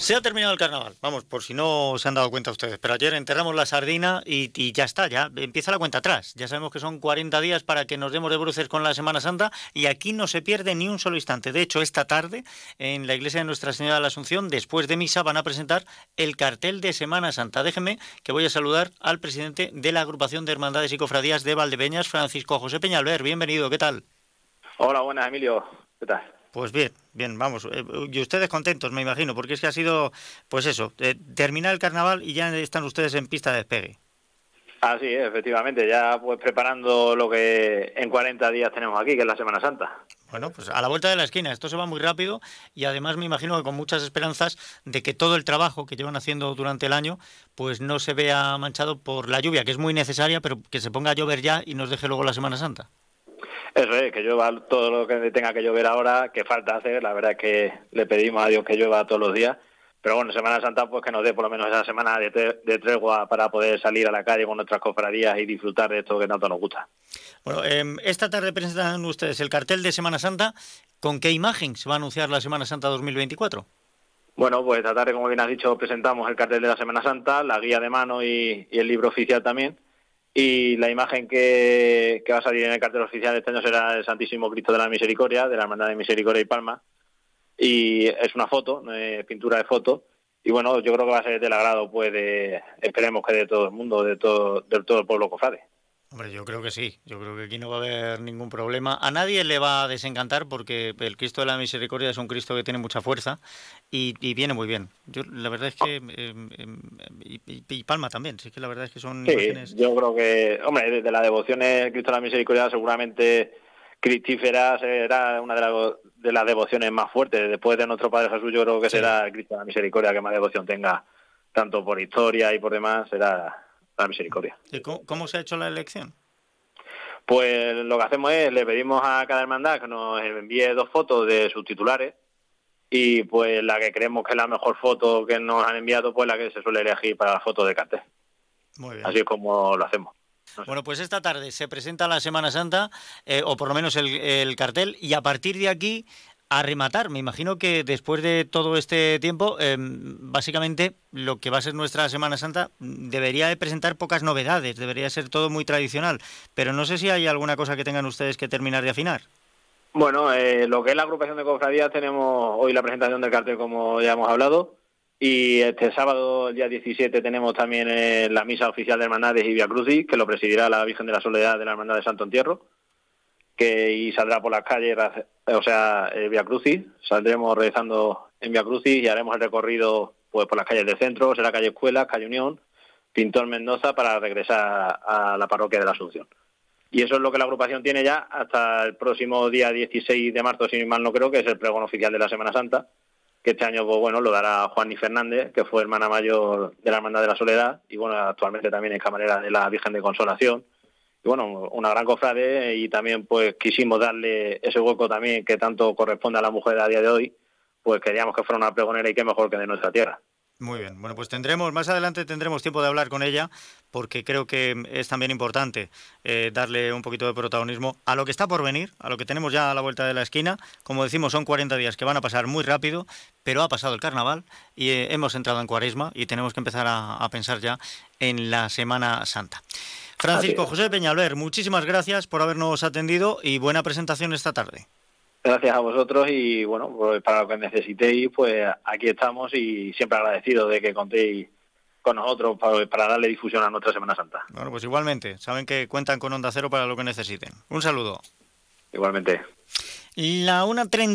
Se ha terminado el carnaval, vamos, por si no se han dado cuenta ustedes, pero ayer enterramos la sardina y, ya está, ya empieza la cuenta atrás. Ya sabemos que son 40 días para que nos demos de bruces con la Semana Santa y aquí no se pierde ni un solo instante. De hecho, esta tarde en la iglesia de Nuestra Señora de la Asunción, después de misa, van a presentar el cartel de Semana Santa. Déjeme que voy a saludar al presidente de la agrupación de hermandades y cofradías de Valdepeñas, Francisco José Peñalver. Bienvenido, ¿qué tal? Hola, buenas, Emilio. ¿Qué tal? Pues bien, bien, vamos. Eh, y ustedes contentos, me imagino, porque es que ha sido, pues eso, eh, terminar el carnaval y ya están ustedes en pista de despegue. Ah, sí, efectivamente, ya pues preparando lo que en 40 días tenemos aquí, que es la Semana Santa. Bueno, pues a la vuelta de la esquina, esto se va muy rápido y además me imagino que con muchas esperanzas de que todo el trabajo que llevan haciendo durante el año pues no se vea manchado por la lluvia, que es muy necesaria, pero que se ponga a llover ya y nos deje luego la Semana Santa. Eso es, que llueva todo lo que tenga que llover ahora, que falta hacer, la verdad es que le pedimos a Dios que llueva todos los días, pero bueno, Semana Santa pues que nos dé por lo menos esa semana de, tregua para poder salir a la calle con nuestras cofradías y disfrutar de esto que tanto nos gusta. Bueno, em, esta tarde presentan ustedes el cartel de Semana Santa, ¿con qué imagen se va a anunciar la Semana Santa 2024? Bueno, pues esta tarde, como bien has dicho, presentamos el cartel de la Semana Santa, la guía de mano y el libro oficial también y la imagen que, va a salir en el cartel oficial este año será el Santísimo Cristo de la Misericordia, de la Hermandad de Misericordia y Palma. Y es una foto, pintura de foto. Y bueno, yo creo que va a ser del agrado, pues, de, esperemos que de todo el mundo, de todo, de todo el pueblo cofrade. Hombre, yo creo que sí. Yo creo que aquí no va a haber ningún problema. A nadie le va a desencantar porque el Cristo de la Misericordia es un Cristo que tiene mucha fuerza y, viene muy bien. Yo, la verdad es que. Em, em, y, Palma también. Sí, que la verdad es que son sí, Yo creo que. Hombre, desde la devoción de Cristo de la Misericordia, seguramente Cristífera será una de, de las devociones más fuertes. Después de nuestro Padre Jesús, yo creo que será el Cristo de la Misericordia que más devoción tenga, tanto por historia y por demás. Será la misericordia. ¿Y cómo, se ha hecho la elección? Pues lo que hacemos es, le pedimos a cada hermandad que nos envíe dos fotos de sus titulares y pues la que creemos que es la mejor foto que nos han enviado, pues la que se suele elegir para la foto de cartel. Muy bien. Así es como lo hacemos. Bueno, pues esta tarde se presenta la Semana Santa, eh, o por lo menos el, el, cartel, y a partir de aquí a rematar. Me imagino que después de todo este tiempo, em, básicamente lo que va a ser nuestra Semana Santa debería de presentar pocas novedades, debería ser todo muy tradicional. Pero no sé si hay alguna cosa que tengan ustedes que terminar de afinar. Bueno, eh, lo que es la agrupación de cofradías, tenemos hoy la presentación del cartel, como ya hemos hablado. Y este sábado, el día 17, tenemos también eh, la misa oficial de Hermandades y Via Crucis, que lo presidirá la Virgen de la Soledad de la Hermandad de Santo Entierro que y saldrá por las calles, o sea, el Via Crucis, saldremos rezando en Via Crucis y haremos el recorrido pues por las calles del centro, será calle Escuela, calle Unión, Pintor Mendoza para regresar a la parroquia de la Asunción. Y eso es lo que la agrupación tiene ya hasta el próximo día 16 de marzo, si mal no creo, que es el pregón oficial de la Semana Santa, que este año pues, bueno, lo dará Juan y Fernández, que fue hermana mayor de la Hermandad de la Soledad, y bueno, actualmente también es camarera de la Virgen de Consolación, y bueno, una gran cofrade y también pues quisimos darle ese hueco también que tanto corresponde a la mujer a día de hoy, pues queríamos que fuera una pregonera y qué mejor que de nuestra tierra. Muy bien, bueno, pues tendremos, más adelante tendremos tiempo de hablar con ella, porque creo que es también importante eh, darle un poquito de protagonismo a lo que está por venir, a lo que tenemos ya a la vuelta de la esquina. Como decimos, son 40 días que van a pasar muy rápido, pero ha pasado el carnaval y eh, hemos entrado en cuaresma y tenemos que empezar a pensar ya en la Semana Santa. Francisco José Peñalver, muchísimas gracias por habernos atendido y buena presentación esta tarde. Gracias a vosotros y bueno, pues para lo que necesitéis, pues aquí estamos y siempre agradecido de que contéis con nosotros para, darle difusión a nuestra Semana Santa. Bueno, pues igualmente, saben que cuentan con Onda Cero para lo que necesiten. Un saludo. Igualmente. La 1.30.